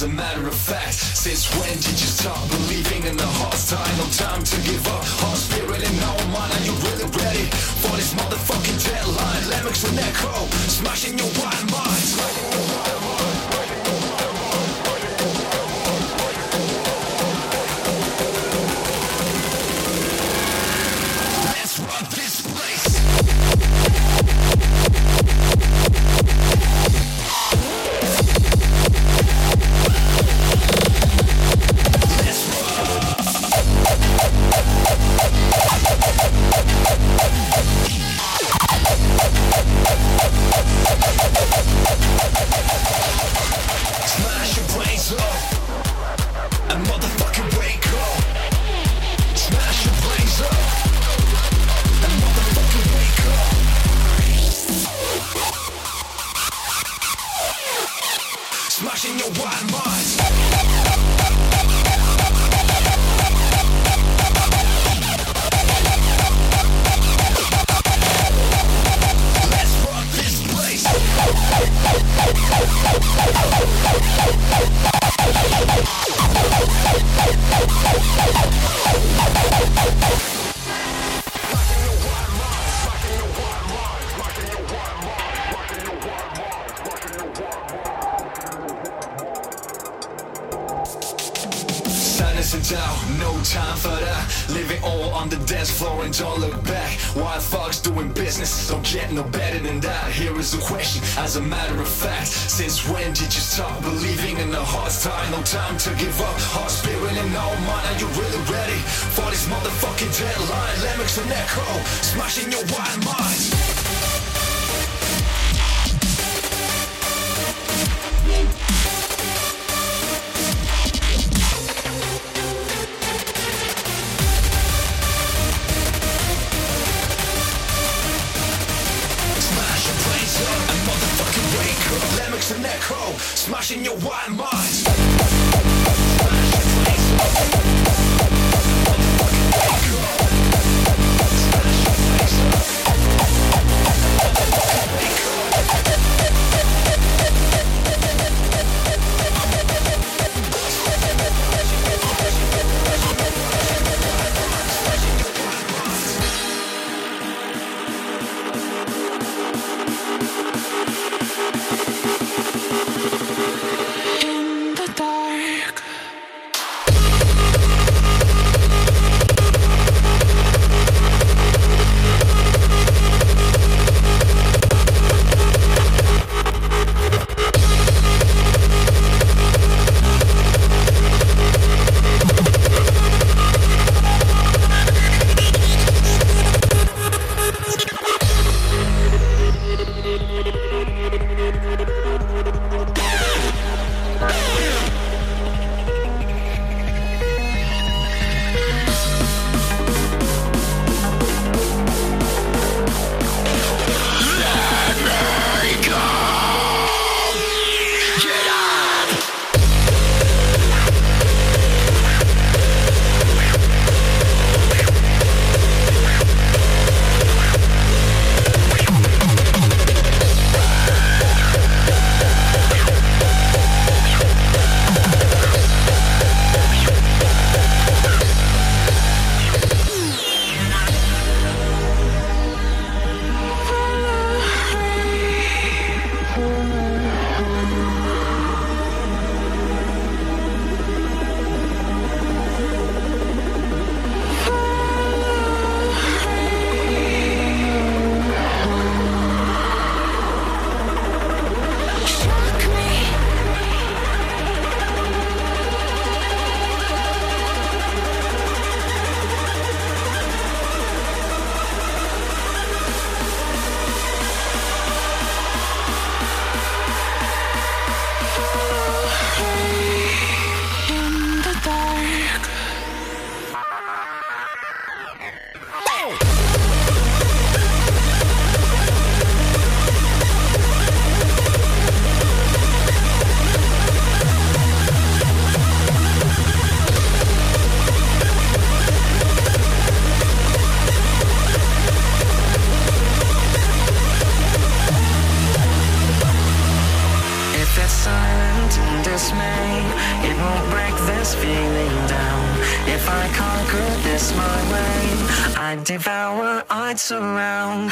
As a matter of fact. Smashing your wine mind. around.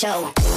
Show.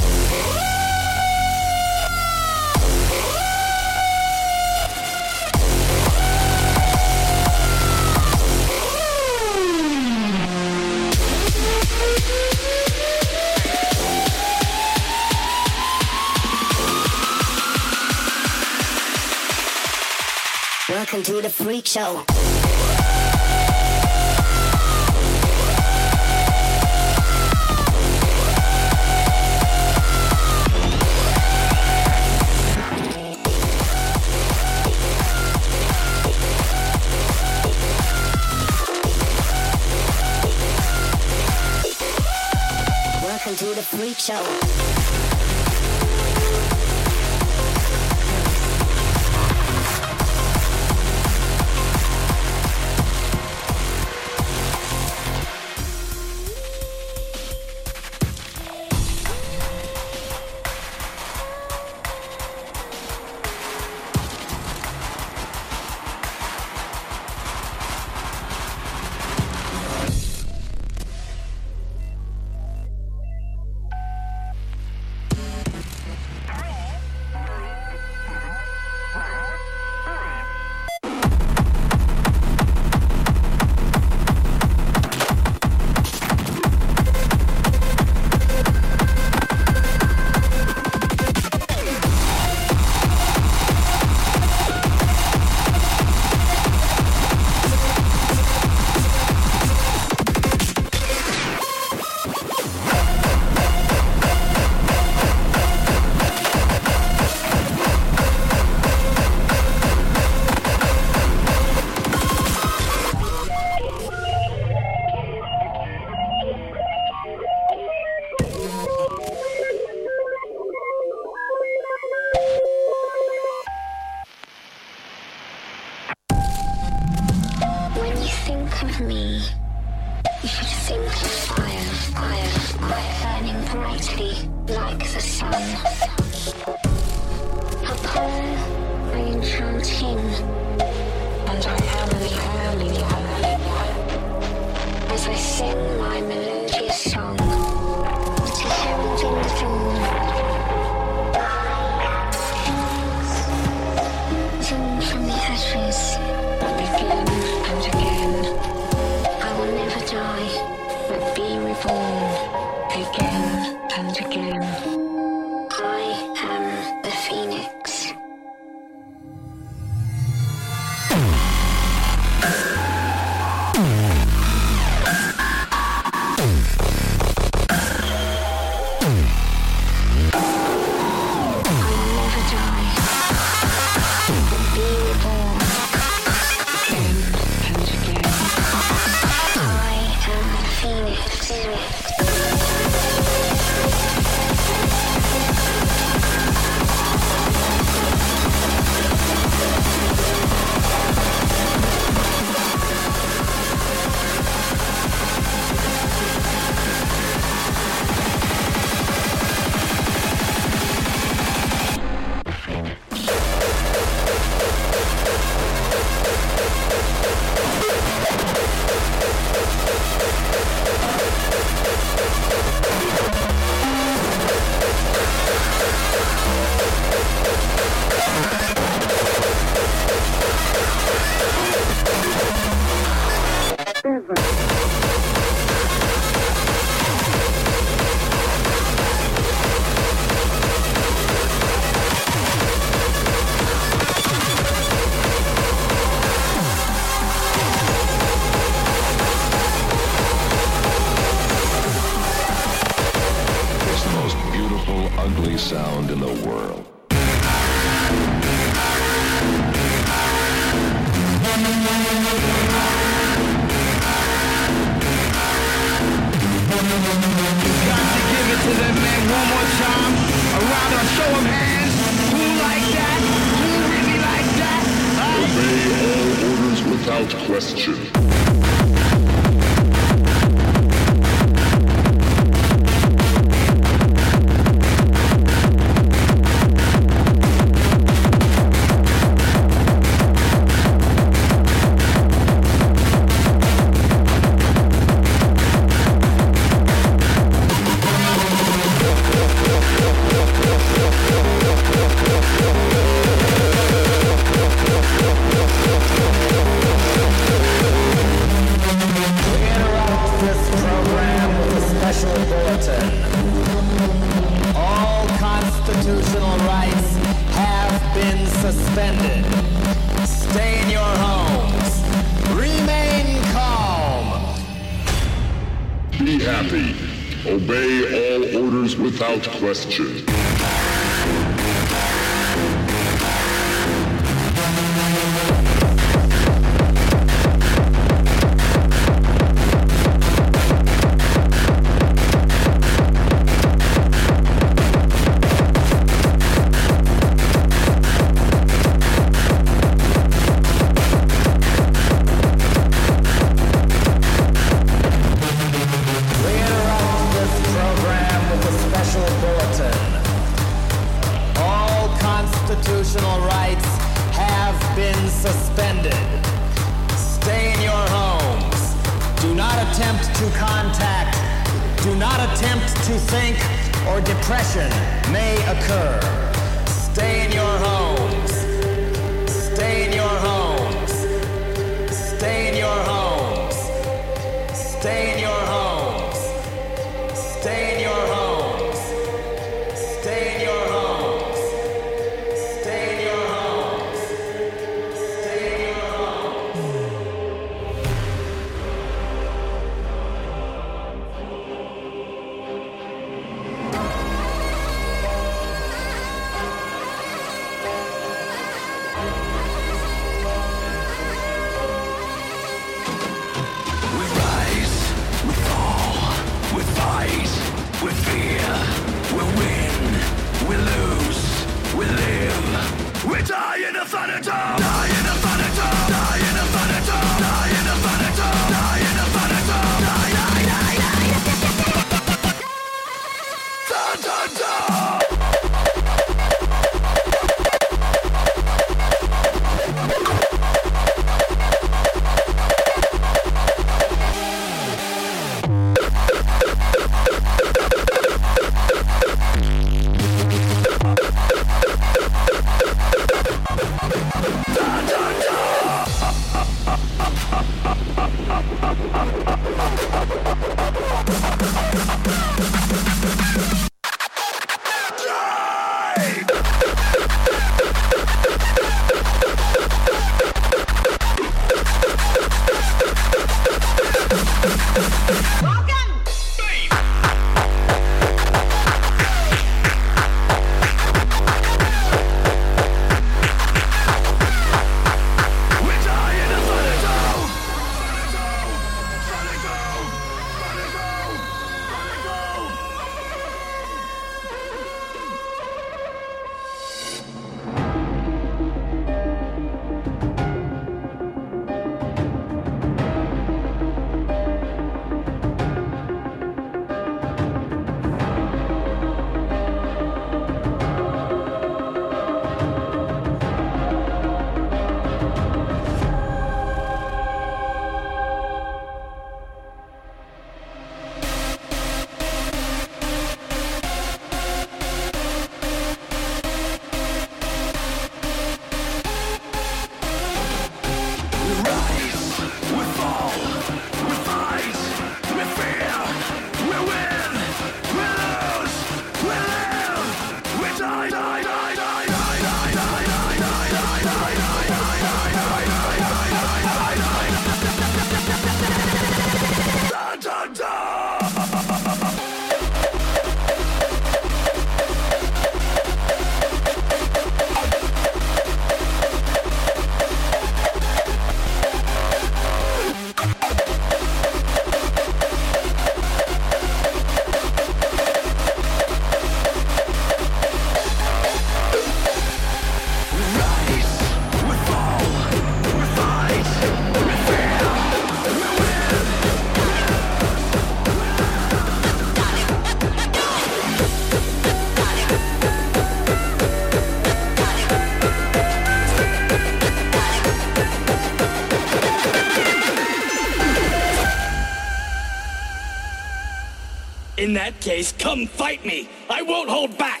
Case, come fight me. I won't hold back.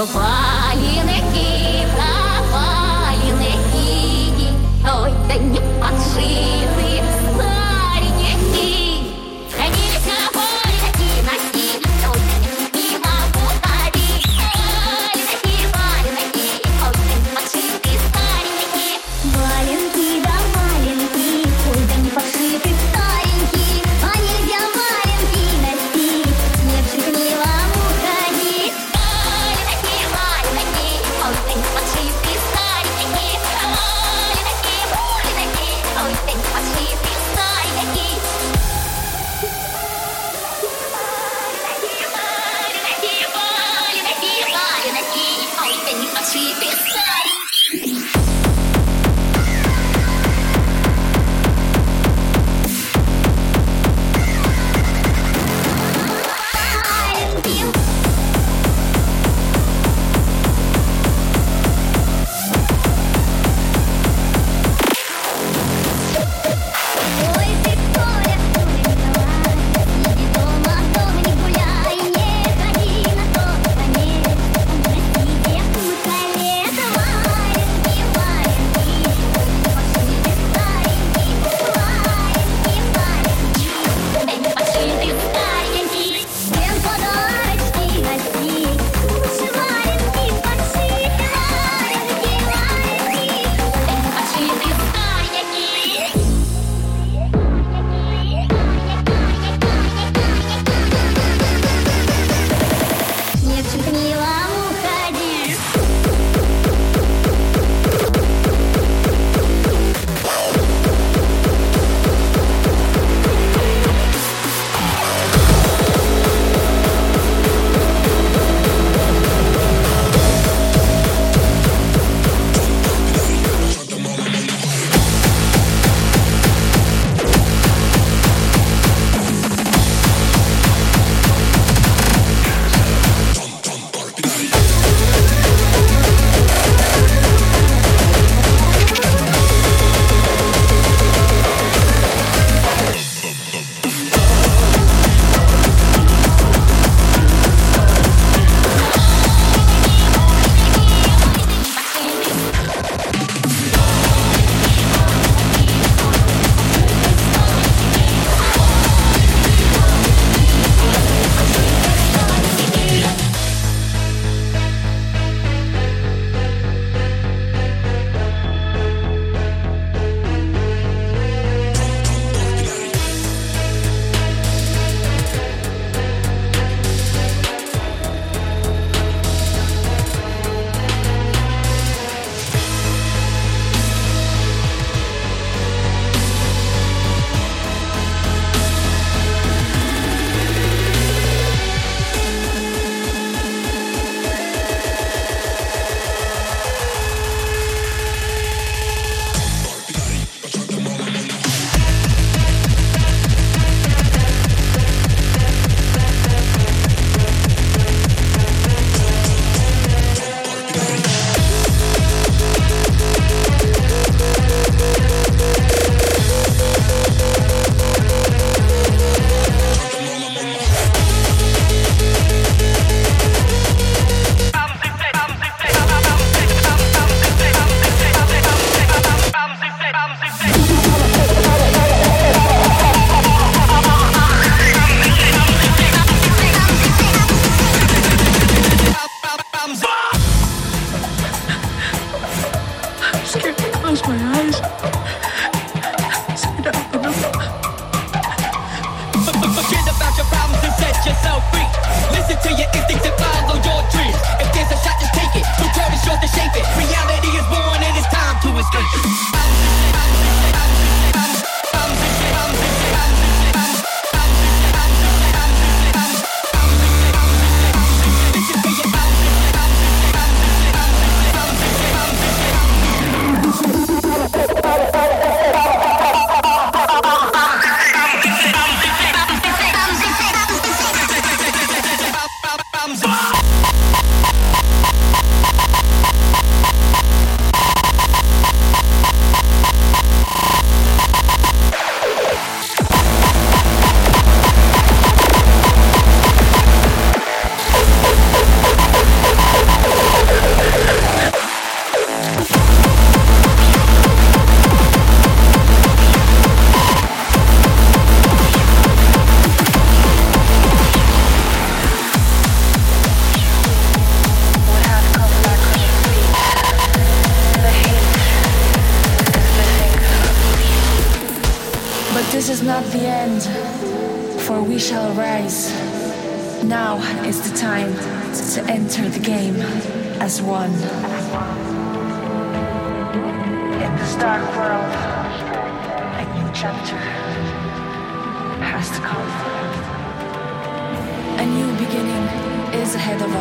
of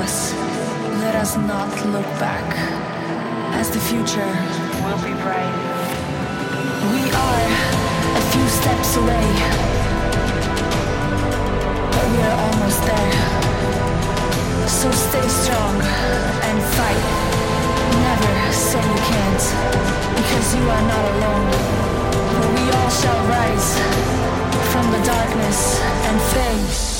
us, let us not look back, as the future will be bright. We are a few steps away, but we are almost there. So stay strong and fight. Never say you can't, because you are not alone. For we all shall rise from the darkness and face.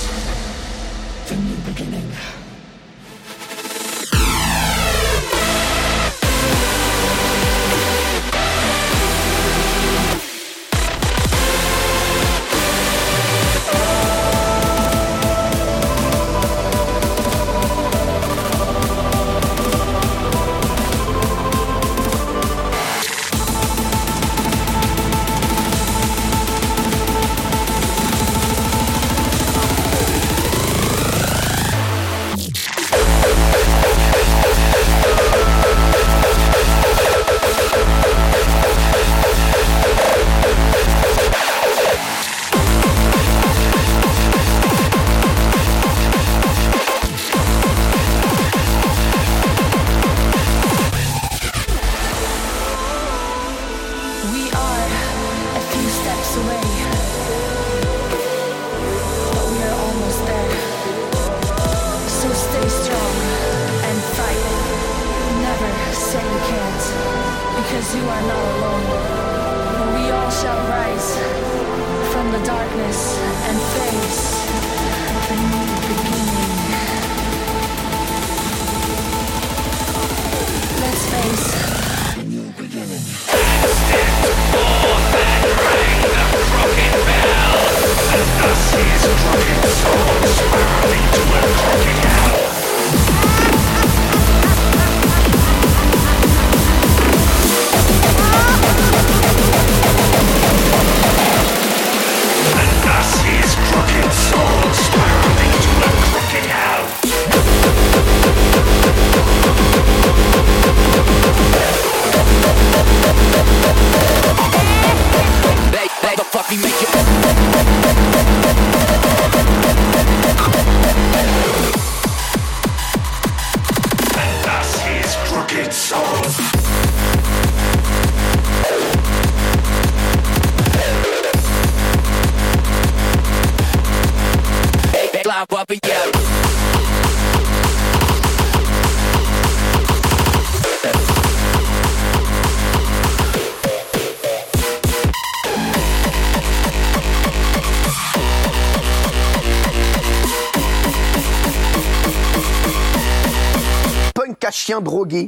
bien brogué.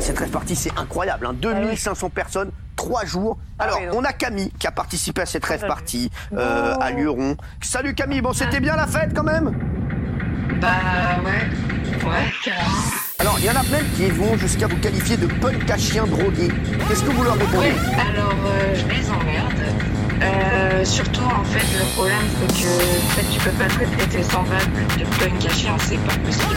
cette rêve partie, c'est incroyable. Hein. 2500 personnes, 3 jours. Alors, oui, donc- on a Camille qui a participé à cette rêve partie euh, à Luron. Salut Camille, bon, c'était bien la fête quand même? Bah ouais. Ouais, carrément. Alors, il y en a même qui vont jusqu'à vous qualifier de punk à chien drogué. Qu'est-ce que vous leur répondez? Alors euh, je les emmerde. Euh, surtout en fait le problème c'est que en fait, tu peux pas traiter tes semblables de punk à chien, c'est pas possible.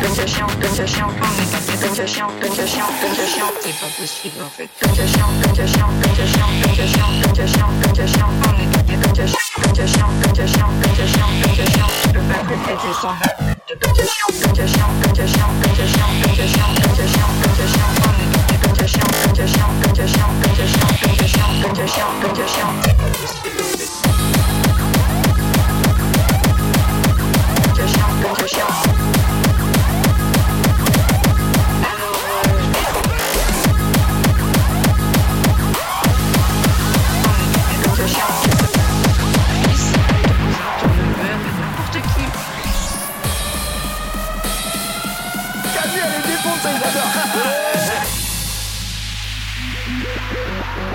Punk à chien, punk à chien, on est passé punk à chien, punk à chien, punk à chien, c'est pas possible en fait. Punk à chien, punk à chien, punk à chien, punk à chien, punk à chien, punk à chien, on est passé punk à chien, punk à chien, punk à chien, punk à chien, punk à chien, tu peux pas traiter tes semblables de punk à chien, punk à chien, punk à chien, punk à chien, punk à chien, punk à chien, punk à chien, on est 跟就笑，跟就笑，跟就笑，跟就笑，跟就笑，跟就笑，跟就笑，跟笑。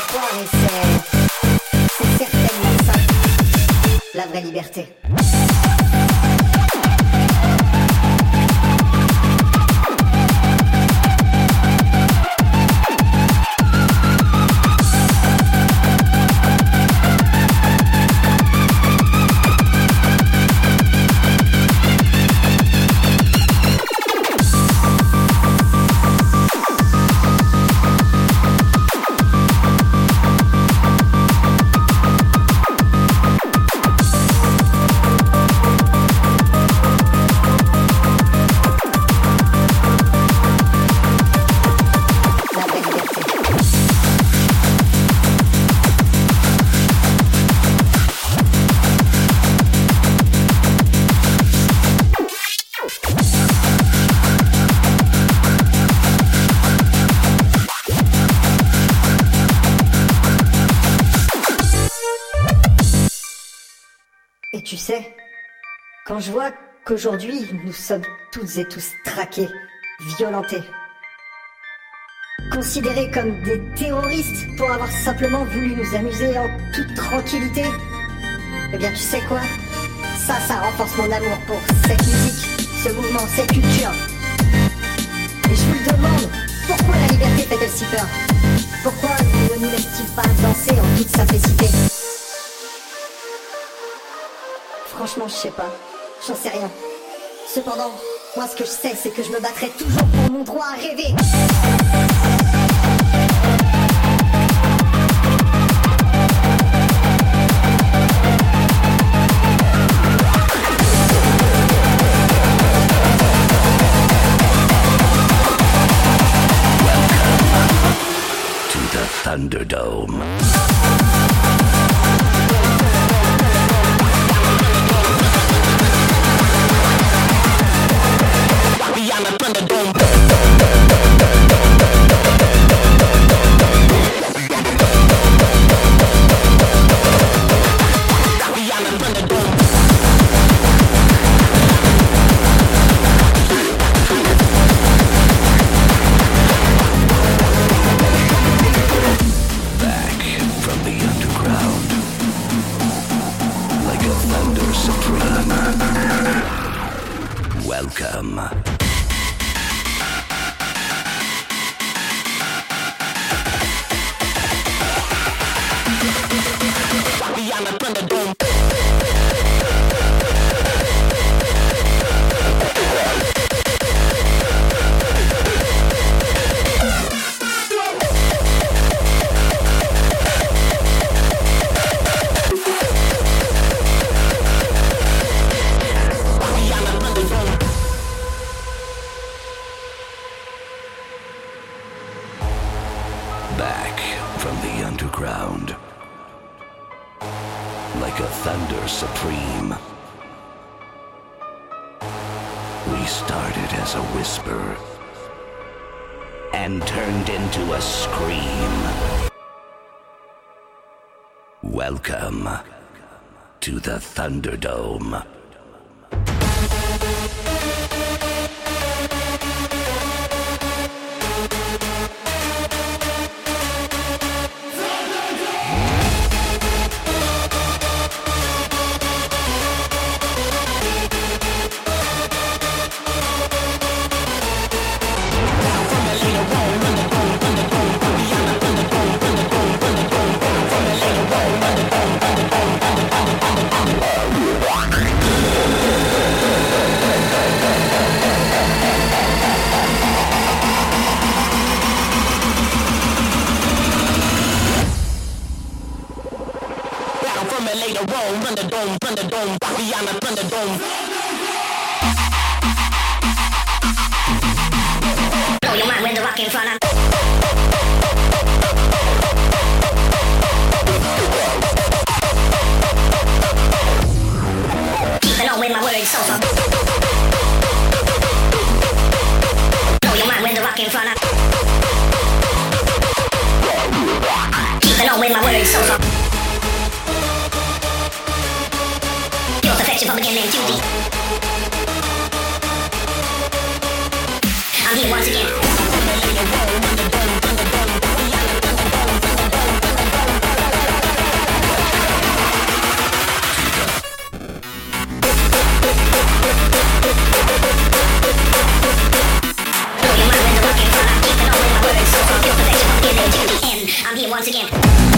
surprise. Je vois qu'aujourd'hui nous sommes toutes et tous traqués, violentés, considérés comme des terroristes pour avoir simplement voulu nous amuser en toute tranquillité, eh bien tu sais quoi? Ça, ça renforce mon amour pour cette musique, ce mouvement, cette culture. Et je vous le demande, pourquoi la liberté fait-elle si peur? Pourquoi ne nous laisse-t-il pas danser en toute simplicité? Franchement, je sais pas. J'en sais rien. Cependant, moi ce que je sais, c'est que je me battrai toujours pour mon droit à rêver. Thunderdome. Thunderdome. Roll under dome, and dome, on, Thunderdome, the thunder dome. Blow your mind with the rock in front of To. I'm here once again. I'm here once again.